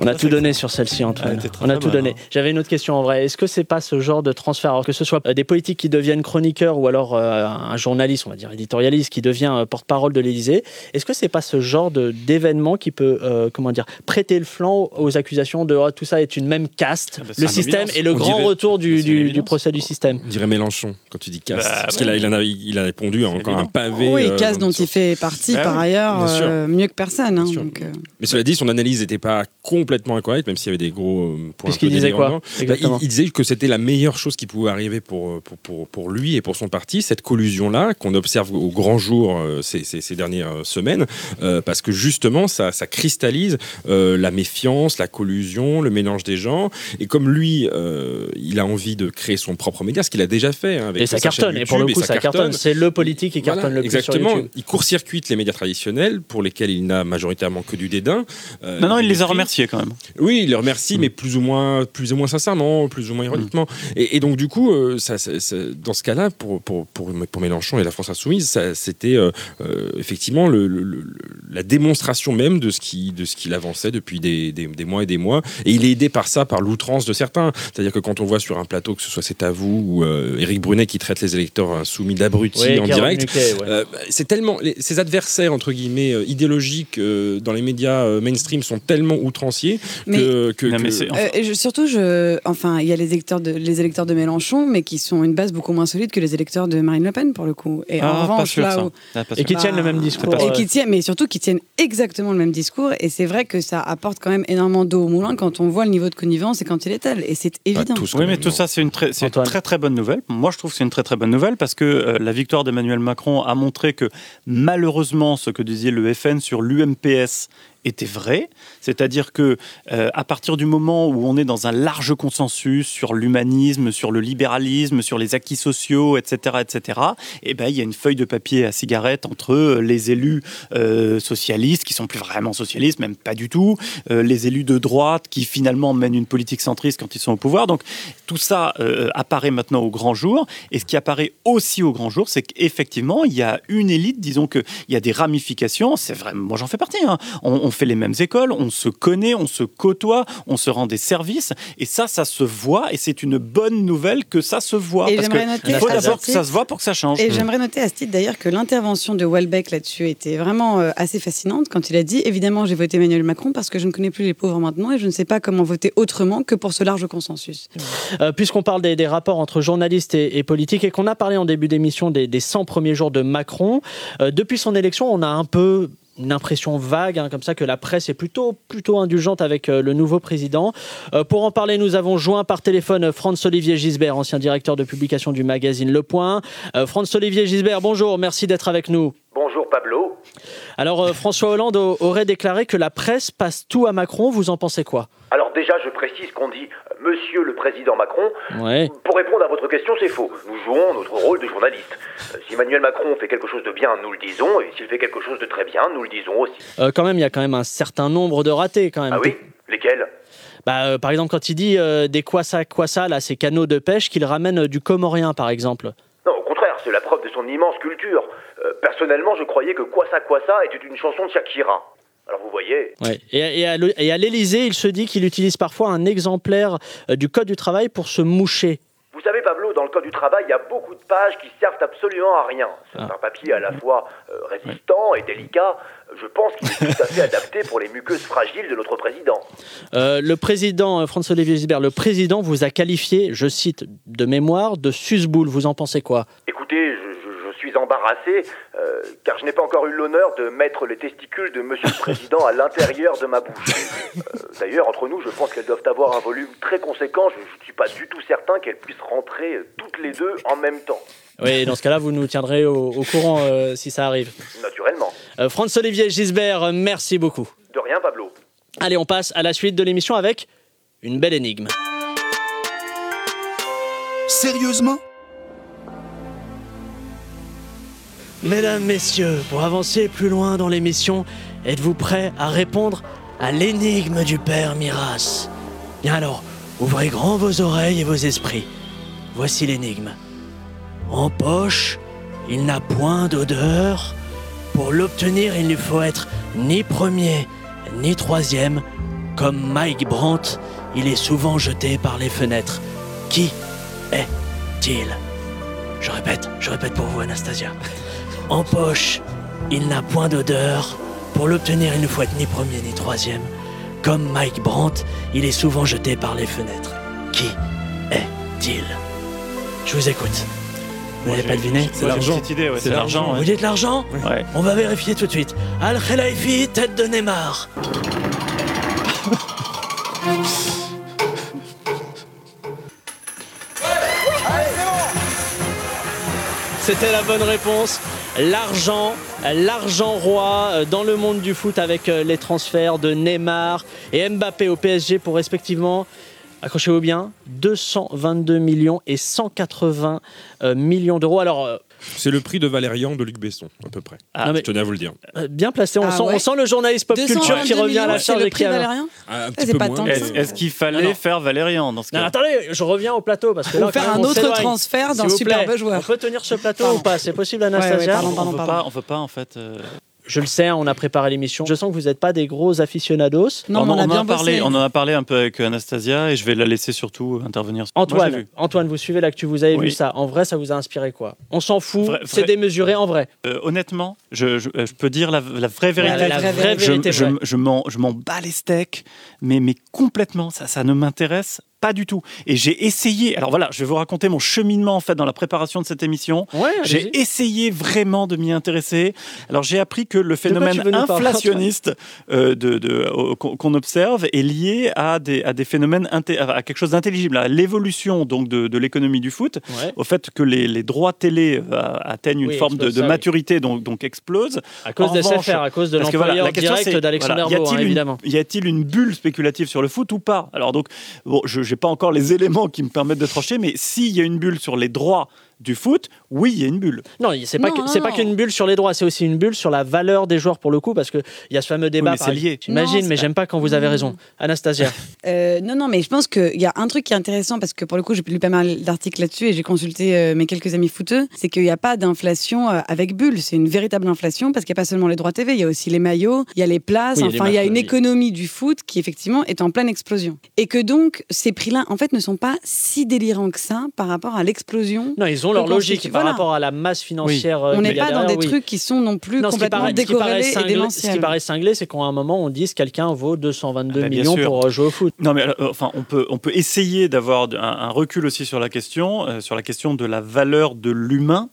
On a tout donné sur celle-ci, Antoine. On a tout donné. J'avais une autre question en vrai. Est-ce que c'est pas ce genre de transfert, alors que ce soit euh, des politiques qui deviennent chroniqueurs ou alors euh, un journaliste, on va dire éditorialiste, qui devient euh, porte-parole de l'Élysée Est-ce que c'est pas ce genre de- d'événement qui peut, euh, comment dire, prêter le flanc aux accusations de oh, tout ça est une même caste, c'est le une système évidence. et le On grand dirait- retour du, du- du procès du système? On dirait Mélenchon quand tu dis caste. Bah, Parce qu'il a, il a, il a répondu à encore un pavé. Oui, euh, casse dont il fait partie Bah par ailleurs mieux que personne. hein, donc, Mais cela dit, son analyse n'était pas complètement incorrecte, même s'il y avait des gros euh, points. Puisqu'il un peu disait quoi, délirants. Bah, il, il disait que c'était la meilleure chose qui pouvait arriver pour, euh, pour, pour, pour lui et pour son parti, cette collusion-là qu'on observe au grand jour euh, ces, ces, ces dernières semaines, euh, parce que justement, ça, ça cristallise euh, la méfiance, la collusion, le mélange des gens. Et comme lui, euh, il a envie de créer son propre média, ce qu'il a déjà fait. hein, avec Et ça cartonne. Et pour le coup, ça cartonne. C'est le politique qui Voilà, cartonne le plus sur Exactement. YouTube. Il court-circuite les médias traditionnels pour lesquels il n'a majoritairement que du dédain. Euh, Non, non, il les a remerciés quand même. Oui, il les remercie, mais plus ou moins, plus ou moins sincèrement, plus ou moins ironiquement. Et, et donc du coup, euh, ça, ça- ça- dans ce cas-là, pour, pour, pour, pour Mélenchon et la France insoumise, c'était euh, euh, effectivement le- le- le- la démonstration même de ce qui, de ce qu'il avançait depuis des, des- des mois et des mois. Et il est aidé par ça, par l'outrance de certains. C'est-à-dire que quand on voit sur un plateau, que ce soit C'est à vous ou euh, Éric Brunet qui traite les électeurs insoumis d'abrutis Oui, en direct, ouais. euh, c'est tellement les- ces adversaires entre guillemets euh, idéologiques euh, dans les médias euh, mainstream sont tellement outranciers Mais- que, que- Non, mais que- c'est- Euh, et je- surtout, je, enfin, il y a les électeurs de les électeurs de Mélenchon, mais qui sont une base beaucoup moins solide que les électeurs de Marine Le Pen pour le coup. Et Ah, en revanche, sûr, là où Ah, Et qui tiennent le même discours. et qui tiennent, mais surtout qui tiennent exactement le même discours. Et c'est vrai que ça apporte quand même énormément d'eau au moulin quand on voit le niveau de connivence et quand il est tel. Et c'est évident. Oui, mais tout ça, c'est une, très, une très très bonne nouvelle. Moi, je trouve que c'est une très très bonne nouvelle parce que euh, la victoire d'Emmanuel Macron a montré que malheureusement, ce que disait le FN sur l'UMPS était vrai, c'est-à-dire que euh, à partir du moment où on est dans un large consensus sur l'humanisme, sur le libéralisme, sur les acquis sociaux, etc., etc., eh ben il y a une feuille de papier à cigarette entre euh, les élus euh, socialistes qui sont plus vraiment socialistes, même pas du tout, les élus de droite qui finalement mènent une politique centriste quand ils sont au pouvoir. Donc tout ça apparaît maintenant au grand jour. Et ce qui apparaît aussi au grand jour, c'est qu'effectivement, il y a une élite, disons qu'il y a des ramifications. C'est vrai, moi j'en fais partie. hein. On, on fait les mêmes écoles, on se connaît, on se côtoie, on se rend des services. Et ça, ça se voit. Et c'est une bonne nouvelle que ça se voit. Et parce j'aimerais que noter il faut d'abord que ça se voit pour que ça change. Et j'aimerais noter à ce titre d'ailleurs que l'intervention de Welbeck là-dessus était vraiment euh, assez fascinante quand il a dit évidemment j'ai voté Emmanuel Macron parce que je ne connais plus les pauvres maintenant et je ne sais pas comment voter autrement que pour ce large consensus. Euh, Puisqu'on parle des, des rapports entre journalistes et, et politiques et qu'on a parlé en début d'émission des, des 100 premiers jours de Macron, euh, depuis son élection, on a un peu une impression vague, hein, comme ça, que la presse est plutôt, plutôt indulgente avec euh, le nouveau président. Euh, pour en parler, nous avons joint par téléphone Franz-Olivier Gisbert, ancien directeur de publication du magazine Le Point. Euh, Franz-Olivier Gisbert, bonjour, merci d'être avec nous. Bonjour Pablo. Alors, François Hollande aurait déclaré que la presse passe tout à Macron. Vous en pensez quoi? Alors déjà, je précise qu'on dit euh, Monsieur le Président Macron. Ouais. Pour répondre à votre question, c'est faux. Nous jouons notre rôle de journaliste. Euh, Si Emmanuel Macron fait quelque chose de bien, nous le disons, et s'il fait quelque chose de très bien, nous le disons aussi. Euh, Quand même, il y a quand même un certain nombre de ratés, quand même. Ah oui? Lesquels? Bah, euh, par exemple, quand il dit des kwasa kwasa, là, ces canaux de pêche qu'il ramène du comorien, par exemple. Non, au contraire, c'est la preuve de son immense culture. Personnellement, je croyais que Quoi ça, quoi ça était une chanson de Shakira. Alors vous voyez, Ouais. Et, et à l'Élysée, il se dit qu'il utilise parfois un exemplaire euh, du Code du travail pour se moucher. Vous savez, Pablo, dans le Code du travail, il y a beaucoup de pages qui servent absolument à rien. C'est Ah. un papier à la fois euh, résistant et délicat. Je pense qu'il est tout à fait adapté pour les muqueuses fragiles de notre président. Euh, le président, François-Olivier Gisbert, le président vous a qualifié, je cite de mémoire, de susboule. Vous en pensez quoi? Écoutez, je suis embarrassé, euh, car je n'ai pas encore eu l'honneur de mettre les testicules de Monsieur le [LAUGHS] Président à l'intérieur de ma bouche. Euh, D'ailleurs, entre nous, je pense qu'elles doivent avoir un volume très conséquent. Je ne suis pas du tout certain qu'elles puissent rentrer euh, toutes les deux en même temps. Oui, dans ce cas-là, vous nous tiendrez au, au courant euh, si ça arrive. Naturellement. Euh, François-Olivier Gisbert, merci beaucoup. De rien, Pablo. Allez, on passe à la suite de l'émission avec une belle énigme. Sérieusement? Mesdames, messieurs, pour avancer plus loin dans l'émission, êtes-vous prêts à répondre à l'énigme du père Miras? Bien alors, Ouvrez grand vos oreilles et vos esprits. Voici l'énigme. En poche, il n'a point d'odeur. Pour l'obtenir, il ne faut être ni premier, ni troisième. Comme Mike Brandt, il est souvent jeté par les fenêtres. Qui est-il? Je répète, je répète pour vous, Anastasia. En poche, il n'a point d'odeur. Pour l'obtenir, il ne faut être ni premier ni troisième. Comme Mike Brandt, il est souvent jeté par les fenêtres. Qui est-il? Je vous écoute. Vous n'avez pas deviné? C'est l'argent. Ouais, c'est l'argent. Vous dites l'argent? Ouais. On va vérifier tout de suite. Al Khelaifi, tête de Neymar. C'était la bonne réponse. L'argent, l'argent roi euh, dans le monde du foot avec euh, les transferts de Neymar et Mbappé au PSG pour respectivement, accrochez-vous bien, 222 millions et 180 euh, millions d'euros. Alors, C'est le prix de Valérian de Luc Besson, à peu près. Ah, mais- Je tenais à vous le dire. euh, bien placé, on, Ah sent, ouais on sent le journaliste pop culture qui 222 revient à la charge le prix de a- Valérien Ah, Est-ce qu'il fallait Non, non. faire Valérian dans ce Non, cas attendez, je reviens au plateau parce que là, même, un autre transfert d'un superbe joueur. On peut tenir ce plateau Pardon. ou pas? C'est possible, Ouais, ouais, Anastasia? pardon, On pardon, veut pardon. pas, on veut pas en fait. euh, Je le sais, on a préparé l'émission. Je sens que vous n'êtes pas des gros aficionados. Non, on, mais on a en bien a parlé, on en a parlé un peu avec Anastasia et je vais la laisser surtout intervenir. Antoine. Antoine, vous suivez l'actu, vous avez Oui. vu ça. En vrai, ça vous a inspiré quoi? On s'en fout, c'est démesuré en vrai. Euh, honnêtement, je, je- je peux dire la, la vraie vérité. la vraie je, vérité, je- m'en, je m'en bats les steaks, mais, mais complètement, ça, ça ne m'intéresse pas du tout. Et j'ai essayé, alors voilà, je vais vous raconter mon cheminement en fait dans la préparation de cette émission. Ouais, J'ai essayé vraiment de m'y intéresser. Alors j'ai appris que le phénomène inflationniste euh, de, de- euh, qu'on observe est lié à des, à des phénomènes, à quelque chose d'intelligible, à l'évolution donc de, de l'économie du foot, Ouais. au fait que les, les droits télé euh, atteignent une Oui, forme de, oui. maturité, donc, donc explosent. À cause En des revanche, SFR, à cause de voilà, l'employeur c'est, d'Alexander voilà, y Beau, a-t-il hein, une- évidemment. Y a-t-il une bulle spéculative sur le foot ou pas? Alors donc, bon, je n'ai pas encore les éléments qui me permettent de trancher, mais s'il y a une bulle sur les droits du foot, oui, il y a une bulle. Non, c'est pas c'est pas qu'une bulle sur les droits, c'est aussi une bulle sur la valeur des joueurs pour le coup, parce que il y a ce fameux débat. mais par c'est lié. J'imagine, mais j'aime pas quand vous avez raison. Anastasia. [LAUGHS] Euh, non, non, mais je pense qu'il y a un truc qui est intéressant parce que pour le coup, j'ai lu pas mal d'articles là-dessus et j'ai consulté euh, mes quelques amis footeux. C'est qu'il n'y a pas d'inflation euh, avec bulle. C'est une véritable inflation parce qu'il n'y a pas seulement les droits TV, il y a aussi les maillots, il y a les places. Oui, enfin, il y a une oui. économie du foot qui effectivement est en pleine explosion. Et que donc, ces prix-là, en fait, ne sont pas si délirants que ça par rapport à l'explosion. Non, ils ont leur que logique par voilà. rapport à la masse financière. euh, On n'est pas dans derrière, des oui. trucs qui sont non plus Non, complètement paraît- ce décorrélés et cinglé- Ce qui démentiels. paraît cinglé, c'est qu'à un moment, on dise quelqu'un vaut 222 Ah bah, millions sûr. pour euh, jouer au foot. Non, mais euh, enfin, on peut, on peut essayer d'avoir un, un recul aussi sur la question, euh, sur la question de la valeur de l'humain.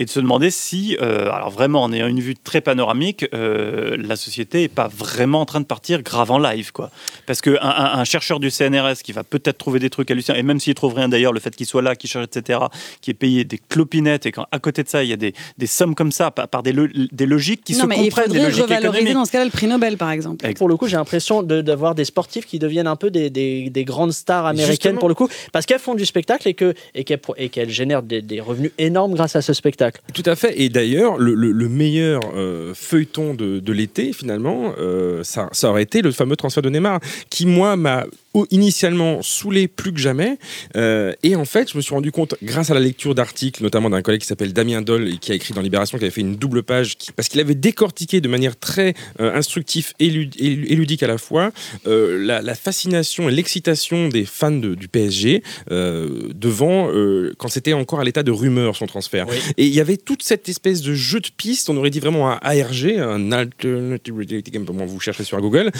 Et de se demander si, euh, alors vraiment en ayant une vue très panoramique, euh, la société n'est pas vraiment en train de partir grave en live. Quoi. Parce qu'un un, un chercheur du CNRS qui va peut-être trouver des trucs hallucinants, et même s'il trouve rien d'ailleurs, le fait qu'il soit là, qu'il cherche, etc., qui est payé des clopinettes, et qu'à côté de ça, il y a des, des sommes comme ça, par, par des, lo- des logiques qui non, se mais il comprennent, des faudrait logiques revaloriser économiques. dans ce cas-là le prix Nobel, par exemple. Pour le coup, j'ai l'impression de- d'avoir des sportifs qui deviennent un peu des, des- des grandes stars américaines Justement. pour le coup, parce qu'elles font du spectacle et que et qu'elles et qu'elles génèrent des, des revenus énormes grâce à ce spectacle. Tout à fait. Et d'ailleurs, le, le- le meilleur euh, feuilleton de, l'été, finalement, euh, ça, ça aurait été le fameux transfert de Neymar, qui, moi, m'a initialement saoulé plus que jamais. Euh, et en fait, je me suis rendu compte, grâce à la lecture d'articles, notamment d'un collègue qui s'appelle Damien Doll, et qui a écrit dans Libération, qui avait fait une double page, qui- parce qu'il avait décortiqué de manière très euh, instructive et, lud- et lu- et ludique à la fois euh, la, la fascination et l'excitation des fans de- du PSG devant, quand c'était encore à l'état de rumeur, son transfert. Et il y avait toute cette espèce de jeu de pistes, on aurait dit vraiment un ARG, un Alternative comment vous cherchez sur Google,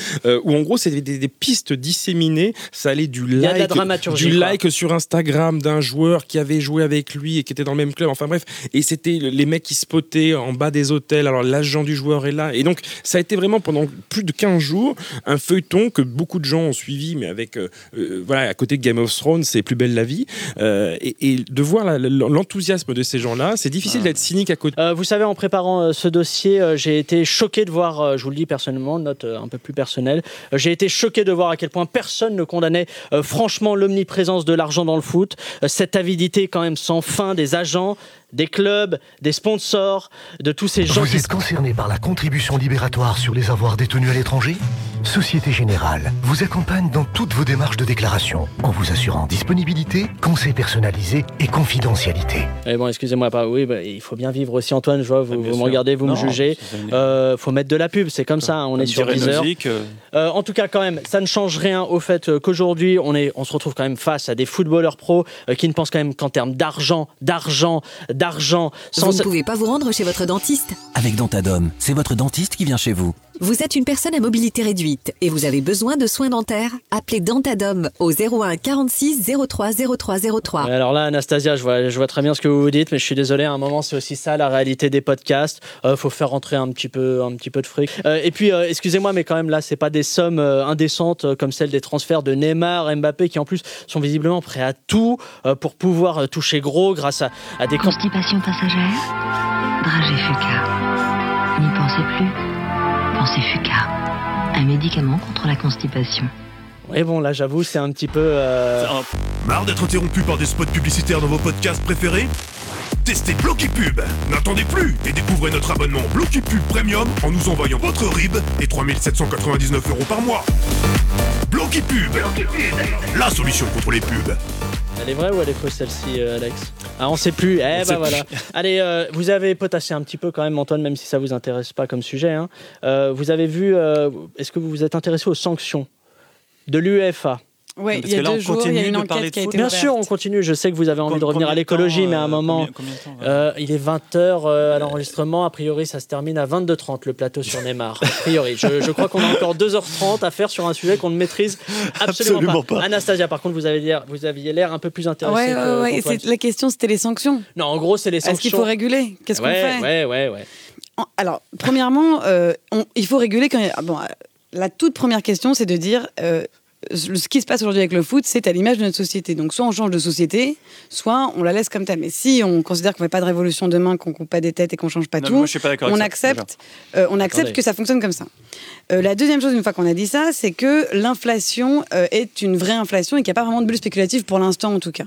où en gros c'était des, des pistes disséminées, ça allait du like, du quoi. like sur Instagram d'un joueur qui avait joué avec lui et qui était dans le même club, enfin bref, et c'était les mecs qui spottaient en bas des hôtels, alors l'agent du joueur est là, et donc ça a été vraiment pendant plus de 15 jours un feuilleton que beaucoup de gens ont suivi, mais avec, euh, euh, voilà, à côté de Game of Thrones, c'est plus belle la vie, Euh, et, et de voir l'enthousiasme de ces gens-là, c'est difficile d'être cynique à côté. Euh, vous savez, en préparant ce dossier, j'ai été choqué de voir, je vous le dis personnellement, note un peu plus personnelle, j'ai été choqué de voir à quel point personne ne condamnait euh, franchement l'omniprésence de l'argent dans le foot, euh, cette avidité quand même sans fin des agents. Des clubs, des sponsors, de tous ces gens Vous qui êtes concerné par la contribution libératoire sur les avoirs détenus à l'étranger? Société Générale vous accompagne dans toutes vos démarches de déclaration en vous assurant disponibilité, conseils personnalisés et confidentialité. Eh bon, excusez-moi, pas. Oui, bah, il faut bien vivre aussi, Antoine. Je vois, vous, vous me regardez, vous me jugez. Euh, faut mettre de la pub, c'est comme ça. hein, on Comme est sur dirait 10 heures. Euh, Euh, en tout cas, quand même, ça ne change rien au fait euh, qu'aujourd'hui, on, est, on se retrouve quand même face à des footballeurs pros euh, qui ne pensent quand même qu'en termes d'argent, d'argent, d'argent. Vous ne pouvez pas vous rendre chez votre dentiste Avec Dentadome, c'est votre dentiste qui vient chez vous. Vous êtes une personne à mobilité réduite et vous avez besoin de soins dentaires? Appelez Dentadome au 01 46 03 03 03. Ouais, Alors là, Anastasia, je vois, je vois très bien ce que vous vous dites, mais je suis désolé. À un moment, c'est aussi ça la réalité des podcasts. Euh, faut faire rentrer un petit peu, un petit peu de fric. Euh, et puis, euh, excusez-moi, mais quand même là, c'est pas des sommes euh, indécentes comme celles des transferts de Neymar, Mbappé, qui en plus sont visiblement prêts à tout euh, pour pouvoir euh, toucher gros grâce à, à des Constipation passagère? Dragée Fuca. N'y pensez plus Pensez Fuca. Un médicament contre la constipation. Oui, bon, là, j'avoue, c'est un petit peu. euh, Marre d'être interrompu par des spots publicitaires dans vos podcasts préférés Testez Blocky Pub N'attendez plus et découvrez notre abonnement Blocky Pub Premium en nous envoyant votre RIB et 3799 euros par mois. Blocky Pub La solution contre les pubs Elle est vraie ou elle est fausse celle-ci, euh, Alex? Ah, on sait plus. Eh On ben voilà. plus. [LAUGHS] Allez, euh, vous avez potassé un petit peu quand même, Antoine, même si ça vous intéresse pas comme sujet. hein. Euh, vous avez vu, est-ce que vous vous êtes intéressé aux sanctions de l'UEFA? Ouais, il y a deux jours, il y a une enquête qui a été Bien sûr, on continue. Je sais que vous avez envie de revenir à l'écologie, mais à un moment, euh, il est 20h à l'enregistrement. A priori, ça se termine à 22h30 le plateau sur Neymar. A priori, je, je crois qu'on a encore 2h30 à faire sur un sujet qu'on ne maîtrise [LAUGHS] absolument, Absolument pas. pas. Anastasia, par contre, vous avez l'air, vous aviez l'air un peu plus intéressé. Ouais, ouais, que- ouais. La question, c'était les sanctions. Non, en gros, c'est les sanctions. Est-ce qu'il faut réguler? Qu'est-ce qu'on ouais, fait? Ouais, ouais, ouais. Alors, premièrement, euh, on- il faut réguler quand il y a- bon, euh, la toute première question, c'est de dire euh, ce qui se passe aujourd'hui avec le foot, c'est à l'image de notre société. Donc, soit on change de société, soit on la laisse comme telle. Mais si on considère qu'on ne fait pas de révolution demain, qu'on coupe pas des têtes et qu'on change pas Non, tout, mais moi, je suis pas d'accord on avec ça, accepte, euh, on accepte que ça fonctionne comme ça. Euh, la deuxième chose, une fois qu'on a dit ça, c'est que l'inflation euh, est une vraie inflation et qu'il n'y a pas vraiment de bulle spéculative pour l'instant, en tout cas.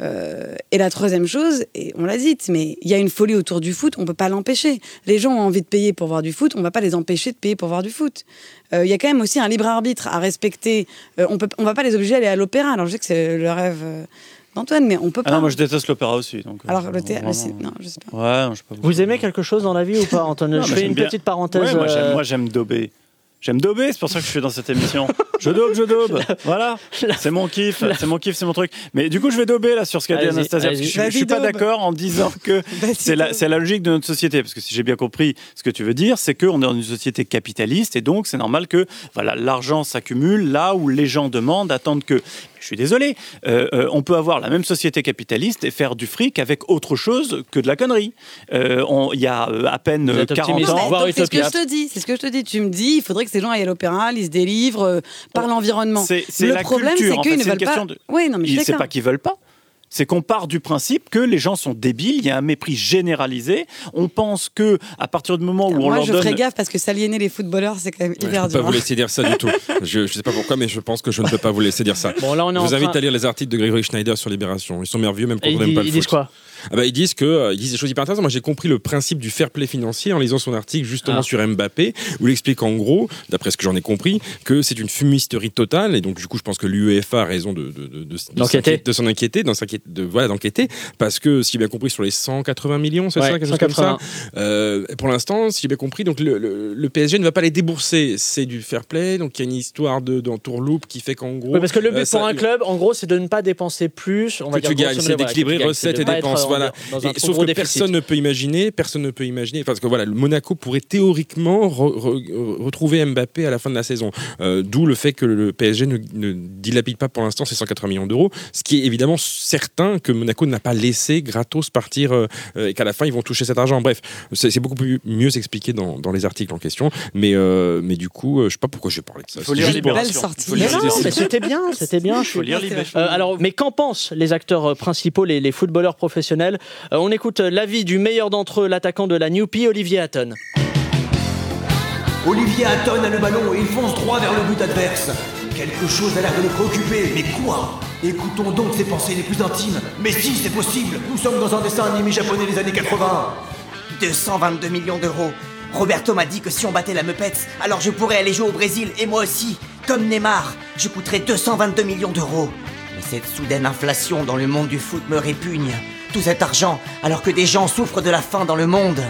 Euh, et la troisième chose, et on l'a dit, mais il y a une folie autour du foot, on peut pas l'empêcher. Les gens ont envie de payer pour voir du foot, on va pas les empêcher de payer pour voir du foot. Euh, Il y a quand même aussi un libre arbitre à respecter. Euh, on peut, on va pas les obliger à aller à l'opéra. Alors je sais que c'est le rêve euh, d'Antoine, mais on peut Ah pas. non, moi je déteste l'opéra aussi. Donc, euh, Alors le théâtre, vraiment, non, je sais pas. Ouais, non, je sais pas. Vous aimez quelque chose dans la vie ou pas, Antoine Non, Je fais une bien- petite parenthèse. Ouais, moi, j'aime- moi, j'aime dober. C'est pour ça que je suis dans cette émission. Je dobe, je dobe. [LAUGHS] Voilà. C'est mon kiff, c'est mon kiff, c'est mon truc. Mais du coup, je vais dober là sur ce qu'a dit Anastasia. Parce que je, je suis pas d'accord en disant que [LAUGHS] c'est la, c'est la logique de notre société. Parce que si j'ai bien compris ce que tu veux dire, c'est qu'on est dans une société capitaliste et donc c'est normal que voilà, l'argent s'accumule là où les gens demandent, attendent que. Je suis désolé, euh, euh, on peut avoir la même société capitaliste et faire du fric avec autre chose que de la connerie. Euh, Il y a à peine Vous euh, êtes 40 optimiste, ans. C'est ce que je te dis. C'est ce que je te dis. Tu me dis, il faudrait que ces gens aillent à l'opéra, lisent des livres, euh, parlent l'environnement. Le la problème, c'est qu'ils ne veulent pas. question de. Oui, non, mais Ils- c'est pas qu'ils veulent pas. C'est qu'on part du principe que les gens sont débiles, il y a un mépris généralisé. On pense que à partir du moment où on Moi, leur je donne ferais gaffe parce que s'aliéner les footballeurs, c'est quand même Ouais, je hyper peux pas dur. vous laisser dire ça du tout. [LAUGHS] Je, je sais pas pourquoi, mais je pense que je ne peux pas vous laisser dire ça. Bon, là, on est je en vous invite train- à lire les articles de Grégory Schneider sur Libération. Ils sont merveilleux, même quand Et on n'aime pas le ils foot. disent quoi? Ah bah, ils disent que euh, ils disent des choses hyper intéressantes. Moi, j'ai compris le principe du fair play financier en lisant son article justement Ah. sur Mbappé, où il explique en gros, d'après ce que j'en ai compris, que c'est une fumisterie totale. Et donc, du coup, je pense que l'UEFA a raison de, s'en inquiéter, de, voilà, d'enquêter, parce que si j'ai bien compris, sur les 180 millions, c'est Ouais, ça, quelque chose comme 180. ça. euh, pour l'instant, si j'ai bien compris, donc le, le- le PSG ne va pas les débourser. C'est du fair play, donc il y a une histoire de d'entourloupe qui fait qu'en gros. Oui, parce que le but euh, ça- pour un club, en gros, c'est de ne pas dépenser plus. On que dire tu grosso gagnes, c'est d'équilibrer recettes et dépenses. Voilà. dans un Et sauf gros que déficit. personne ne peut imaginer, personne ne peut imaginer, parce que voilà, le Monaco pourrait théoriquement re- re- retrouver Mbappé à la fin de la saison. Euh, D'où le fait que le PSG ne, ne dilapide pas pour l'instant ces 180 millions d'euros, ce qui est évidemment certain que Monaco n'a pas laissé gratos partir euh, et qu'à la fin ils vont toucher cet argent. Bref, c'est beaucoup plus, mieux expliqué dans, dans les articles en question, mais, euh, mais du coup, euh, je sais pas pourquoi j'ai parlé de ça. Il faut lire juste pour- Libération. Belle sortie. Il faut lire Mais non, Libération. mais c'était bien, c'était bien. faut lire. Euh, alors, mais qu'en pensent les acteurs principaux, les, les footballeurs professionnels Euh, On écoute euh, l'avis du meilleur d'entre eux, l'attaquant de la Newpie, Olivier Hatton. Olivier Hatton a le ballon et il fonce droit vers le but adverse. Quelque chose a l'air de le préoccuper, mais quoi? Écoutons donc ses pensées les plus intimes. Mais si, c'est possible Nous sommes dans un dessin animé japonais des années 80 222 millions d'euros. Roberto m'a dit que si on battait la Meupette, alors je pourrais aller jouer au Brésil et moi aussi. Comme Neymar, je coûterais 222 millions d'euros. Mais cette soudaine inflation dans le monde du foot me répugne. Tout cet argent, alors que des gens souffrent de la faim dans le monde.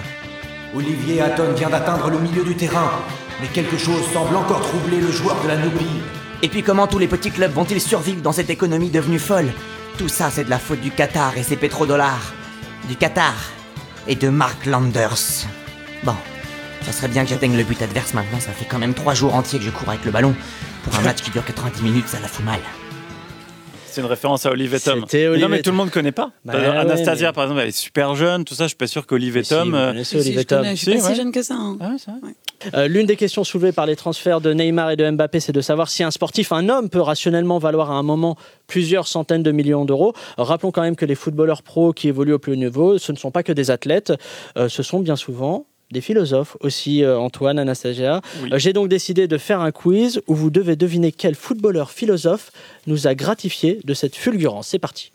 Olivier Hatton vient d'atteindre le milieu du terrain, mais quelque chose semble encore troubler le joueur de la Nubie. Et puis comment tous les petits clubs vont-ils survivre dans cette économie devenue folle? Tout ça, c'est de la faute du Qatar et ses pétrodollars. Du Qatar et de Mark Landers. Bon, ça serait bien que j'atteigne le but adverse maintenant, ça fait quand même trois jours entiers que je cours avec le ballon. Pour un match qui dure 90 minutes, ça la fout mal. C'est une référence à Olive et Tom. C'était Mais Olive Non, mais et tout le monde connaît pas. Bah ouais, Anastasia, mais- par exemple, elle est super jeune, tout ça. Je suis pas sûr qu'Olive et si, Tom. vous euh, connaissez Olive et Tom. Je suis pas Si, jeune que ça. hein. Euh, L'une des questions soulevées par les transferts de Neymar et de Mbappé, c'est de savoir si un sportif, un homme, peut rationnellement valoir à un moment plusieurs centaines de millions d'euros. Euh, Rappelons quand même que les footballeurs pros qui évoluent au plus haut niveau, ce ne sont pas que des athlètes, euh, ce sont bien souvent des philosophes aussi, euh, Antoine, Anastasia. Euh, J'ai donc décidé de faire un quiz où vous devez deviner quel footballeur philosophe nous a gratifié de cette fulgurance. C'est parti.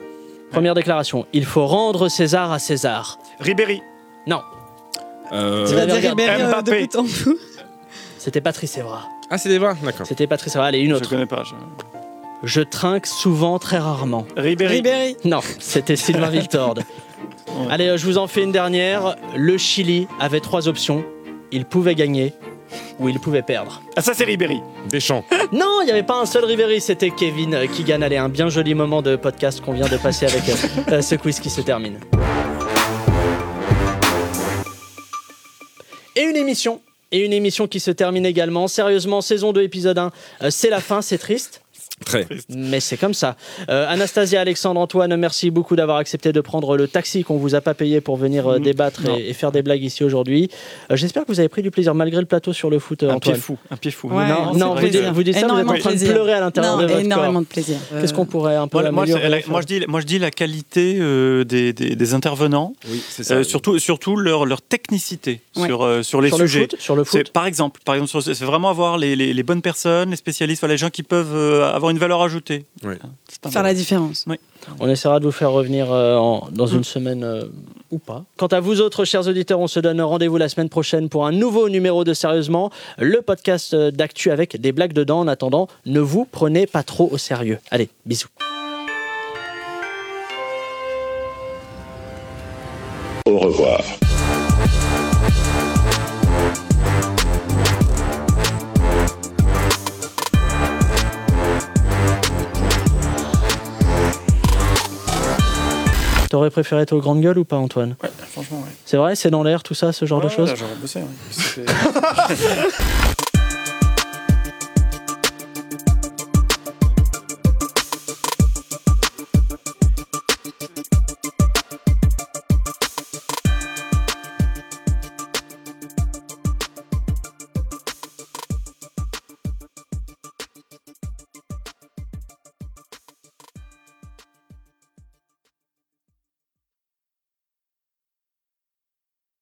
Première déclaration. Il faut rendre César à César. Ribéry. Non. Euh, Tu vas dire. Ribéry euh, de Mbappé. bout en bout. C'était Patrice Evra. Ah, c'est des vrais D'accord. C'était Patrice Evra. Allez, une Je autre. connais pas. je- Je trinque souvent, très rarement. Ribéry. Ribéry. Non, c'était Sylvain Viltord. [LAUGHS] Allez, euh, je vous en fais une dernière. Le Chili avait trois options. Il pouvait gagner ou il pouvait perdre. Ah, ça, c'est Ribéry. Deschamps. [LAUGHS] Non, il n'y avait pas un seul Ribéry, c'était Kevin euh, Keegan. Allez, un bien joli moment de podcast qu'on vient de passer avec euh, [LAUGHS] euh, ce quiz qui se termine. Et une émission. Et une émission qui se termine également. Sérieusement, saison 2, épisode 1. euh, c'est la fin, c'est triste. Très. Mais c'est comme ça. Euh, Anastasia, Alexandre, Antoine, merci beaucoup d'avoir accepté de prendre le taxi qu'on vous a pas payé pour venir euh, débattre Non. et, et faire des blagues ici aujourd'hui. Euh, J'espère que vous avez pris du plaisir malgré le plateau sur le foot, euh, Un Antoine. pied fou. Un pied fou. Ouais, non, vous dites, vous dites ça, vous êtes Énormément en de train de plaisir. pleurer à l'intérieur Non, de votre énormément corps. de plaisir. Qu'est-ce qu'on pourrait un peu Moi, moi, améliorer c'est la- moi, je dis, moi, je dis la qualité euh, des, des- des intervenants, Oui, c'est ça. Euh, surtout, surtout leur, leur technicité Ouais. sur, euh, sur les Sur le sujets. foot, sur le foot. Par exemple, par exemple, c'est vraiment avoir les, les- les bonnes personnes, les spécialistes, voilà, les gens qui peuvent euh, une valeur ajoutée. Oui. Pas Faire la différence. On essaiera de vous faire revenir euh, en- dans une semaine euh, ou pas. Quant à vous autres, chers auditeurs, on se donne rendez-vous la semaine prochaine pour un nouveau numéro de Sérieusement, le podcast euh, d'actu avec des blagues dedans. En attendant, ne vous prenez pas trop au sérieux. Allez, bisous. Au revoir. T'aurais préféré être aux grandes gueules ou pas, Antoine Ouais, franchement, ouais. C'est vrai, c'est dans l'air tout ça, ce genre de choses j'aurais bossé, ouais. [LAUGHS]